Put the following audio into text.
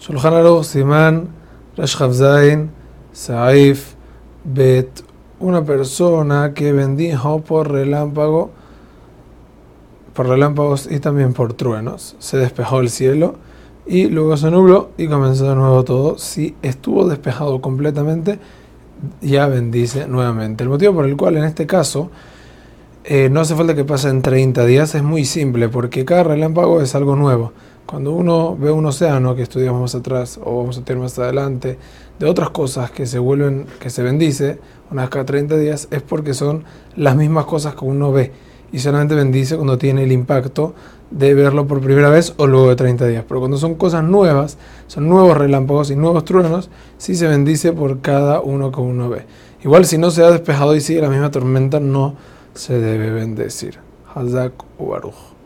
Shulchan Aruch Siman Resh Zain Saif Bet. Una persona que bendijo por relámpago por relámpagos y también por truenos. Se despejó el cielo y luego se nubló y comenzó de nuevo todo. Si estuvo despejado completamente. Ya bendice nuevamente. El motivo por el cual en este caso eh, no hace falta que pasen 30 días es muy simple porque cada relámpago es algo nuevo cuando uno ve un océano que estudiamos más atrás o vamos a tener más adelante, de otras cosas que se vuelven, que se bendice unas cada 30 días, es porque son las mismas cosas que uno ve. Y solamente bendice cuando tiene el impacto de verlo por primera vez o luego de 30 días. Pero cuando son cosas nuevas, son nuevos relámpagos y nuevos truenos, sí se bendice por cada uno que uno ve. Igual si no se ha despejado y sigue la misma tormenta, no se debe bendecir. Hazak u Baruch.